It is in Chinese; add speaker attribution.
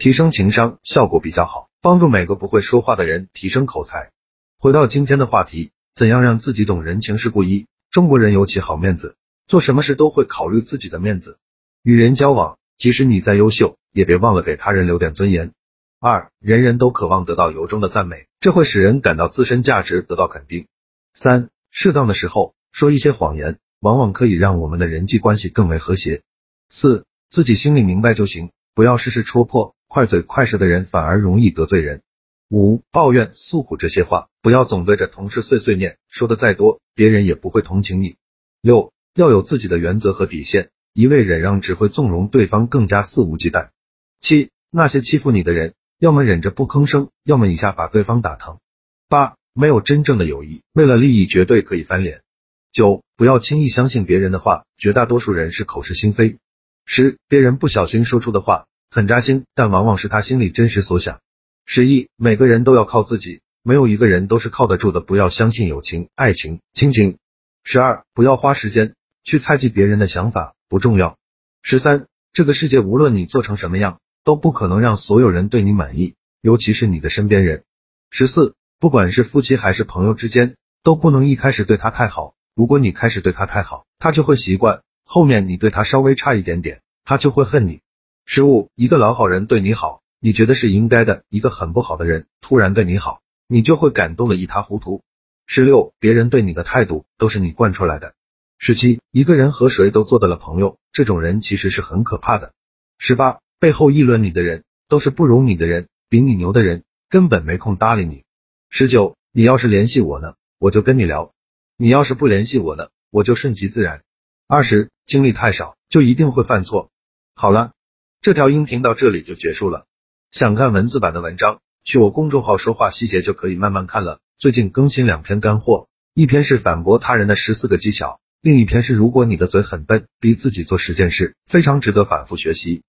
Speaker 1: 提升情商效果比较好，帮助每个不会说话的人提升口才。回到今天的话题，怎样让自己懂人情世故？一，中国人尤其好面子，做什么事都会考虑自己的面子。与人交往，即使你再优秀，也别忘了给他人留点尊严。二，人人都渴望得到由衷的赞美，这会使人感到自身价值得到肯定。三，适当的时候说一些谎言，往往可以让我们的人际关系更为和谐。四，自己心里明白就行，不要事事戳破。快嘴快舌的人反而容易得罪人。五、抱怨诉苦这些话，不要总对着同事碎碎念，说的再多，别人也不会同情你。六、要有自己的原则和底线，一味忍让只会纵容对方更加肆无忌惮。七、那些欺负你的人，要么忍着不吭声，要么一下把对方打疼。八、没有真正的友谊，为了利益绝对可以翻脸。九、不要轻易相信别人的话，绝大多数人是口是心非。十、别人不小心说出的话。很扎心，但往往是他心里真实所想。十一，每个人都要靠自己，没有一个人都是靠得住的，不要相信友情、爱情、亲情。十二，不要花时间去猜忌别人的想法，不重要。十三，这个世界无论你做成什么样，都不可能让所有人对你满意，尤其是你的身边人。十四，不管是夫妻还是朋友之间，都不能一开始对他太好，如果你开始对他太好，他就会习惯，后面你对他稍微差一点点，他就会恨你。十五，一个老好人对你好，你觉得是应该的；一个很不好的人突然对你好，你就会感动的一塌糊涂。十六，别人对你的态度都是你惯出来的。十七，一个人和谁都做得了朋友，这种人其实是很可怕的。十八，背后议论你的人都是不如你的人，比你牛的人根本没空搭理你。十九，你要是联系我呢，我就跟你聊；你要是不联系我呢，我就顺其自然。二十，经历太少就一定会犯错。好了。这条音频到这里就结束了。想看文字版的文章，去我公众号说话细节就可以慢慢看了。最近更新两篇干货，一篇是反驳他人的十四个技巧，另一篇是如果你的嘴很笨，逼自己做十件事，非常值得反复学习。